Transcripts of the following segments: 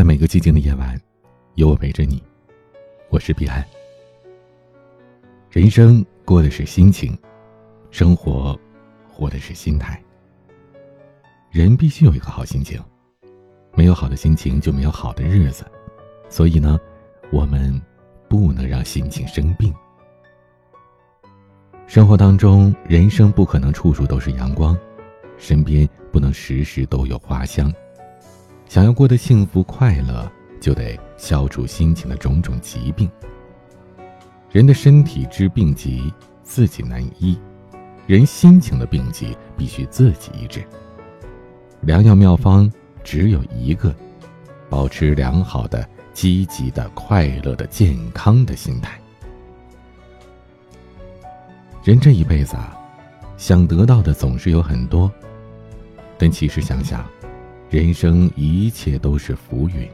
在每个寂静的夜晚，有我陪着你。我是彼岸。人生过的是心情，生活活的是心态。人必须有一个好心情，没有好的心情就没有好的日子。所以呢，我们不能让心情生病。生活当中，人生不可能处处都是阳光，身边不能时时都有花香。想要过得幸福快乐，就得消除心情的种种疾病。人的身体之病疾自己难医，人心情的病疾必须自己医治。良药妙方只有一个，保持良好的、积极的、快乐的、健康的心态。人这一辈子啊，想得到的总是有很多，但其实想想。人生一切都是浮云，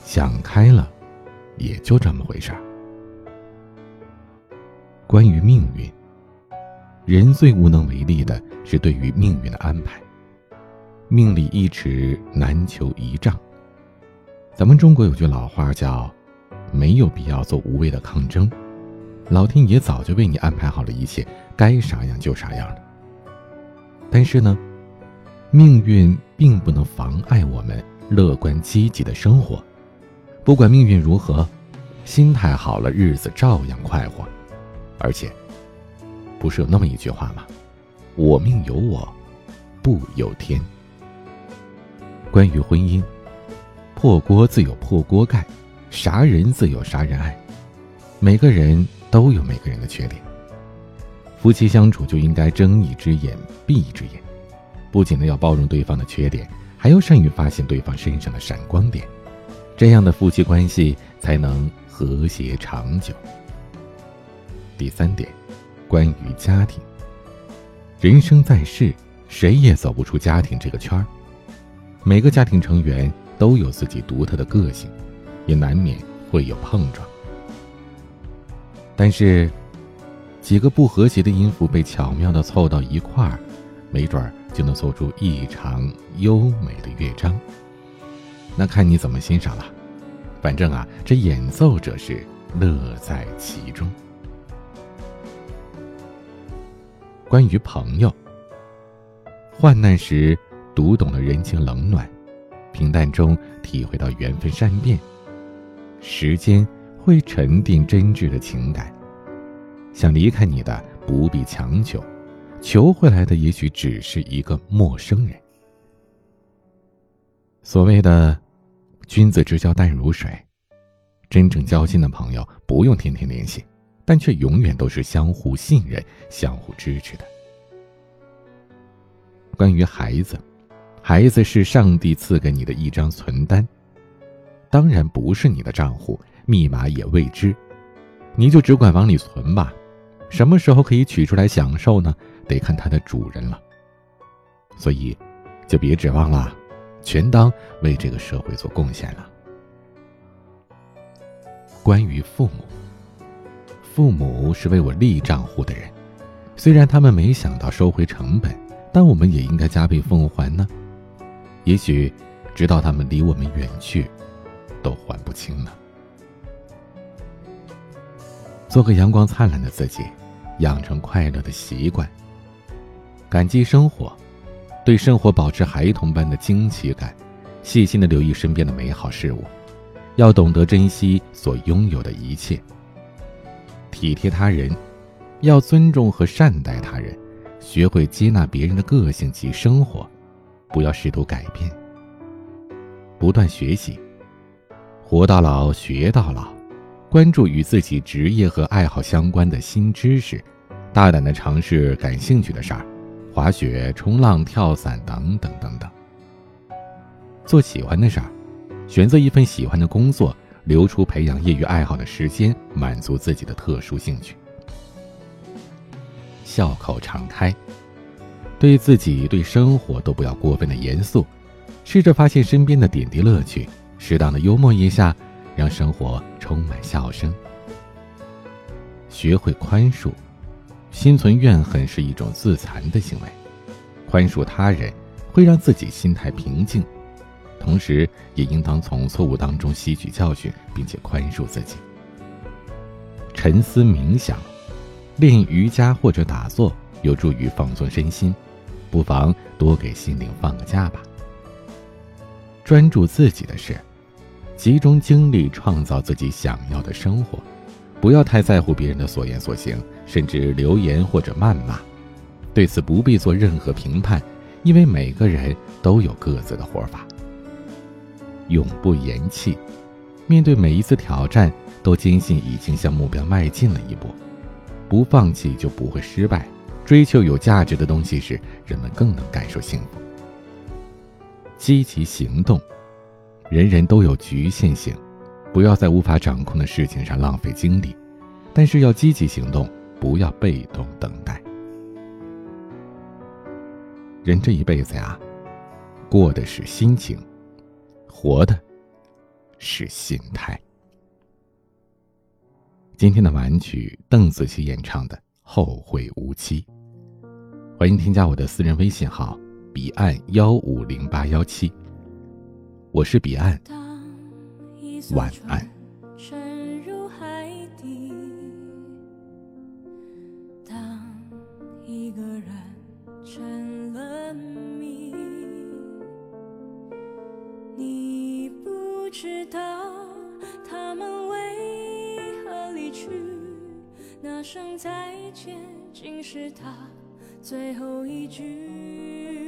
想开了，也就这么回事儿。关于命运，人最无能为力的是对于命运的安排。命里一尺难求一丈。咱们中国有句老话叫“没有必要做无谓的抗争”，老天爷早就为你安排好了一切，该啥样就啥样的。但是呢？命运并不能妨碍我们乐观积极的生活，不管命运如何，心态好了，日子照样快活。而且，不是有那么一句话吗？我命由我，不由天。关于婚姻，破锅自有破锅盖，啥人自有啥人爱。每个人都有每个人的缺点，夫妻相处就应该睁一只眼闭一只眼。不仅呢要包容对方的缺点，还要善于发现对方身上的闪光点，这样的夫妻关系才能和谐长久。第三点，关于家庭。人生在世，谁也走不出家庭这个圈儿。每个家庭成员都有自己独特的个性，也难免会有碰撞。但是，几个不和谐的音符被巧妙的凑到一块儿，没准儿。就能做出异常优美的乐章，那看你怎么欣赏了。反正啊，这演奏者是乐在其中。关于朋友，患难时读懂了人情冷暖，平淡中体会到缘分善变，时间会沉淀真挚的情感。想离开你的，不必强求。求回来的也许只是一个陌生人。所谓的“君子之交淡如水”，真正交心的朋友不用天天联系，但却永远都是相互信任、相互支持的。关于孩子，孩子是上帝赐给你的一张存单，当然不是你的账户，密码也未知，你就只管往里存吧。什么时候可以取出来享受呢？得看它的主人了。所以，就别指望了，全当为这个社会做贡献了。关于父母，父母是为我立账户的人，虽然他们没想到收回成本，但我们也应该加倍奉还呢。也许，直到他们离我们远去，都还不清呢。做个阳光灿烂的自己。养成快乐的习惯，感激生活，对生活保持孩童般的惊奇感，细心的留意身边的美好事物，要懂得珍惜所拥有的一切。体贴他人，要尊重和善待他人，学会接纳别人的个性及生活，不要试图改变。不断学习，活到老学到老。关注与自己职业和爱好相关的新知识，大胆的尝试感兴趣的事儿，滑雪、冲浪、跳伞等等等等。做喜欢的事儿，选择一份喜欢的工作，留出培养业余爱好的时间，满足自己的特殊兴趣。笑口常开，对自己、对生活都不要过分的严肃，试着发现身边的点滴乐趣，适当的幽默一下。让生活充满笑声。学会宽恕，心存怨恨是一种自残的行为。宽恕他人，会让自己心态平静。同时也应当从错误当中吸取教训，并且宽恕自己。沉思冥想，练瑜伽或者打坐，有助于放松身心，不妨多给心灵放个假吧。专注自己的事，集中精力创造自己想要的生活，不要太在乎别人的所言所行，甚至流言或者谩骂。对此不必做任何评判，因为每个人都有各自的活法。永不言弃，面对每一次挑战，都坚信已经向目标迈进了一步，不放弃就不会失败。追求有价值的东西时，人们更能感受幸福。积极行动，人人都有局限性，不要在无法掌控的事情上浪费精力，但是要积极行动，不要被动等待。人这一辈子呀，过的是心情，活的是心态。今天的晚曲，邓紫棋演唱的《后会无期》，欢迎添加我的私人微信号。彼岸幺五零八幺七，我是彼岸，晚安。沉入海底，当一个人成了谜，你不知道他们为何离去，那声再见竟是他最后一句。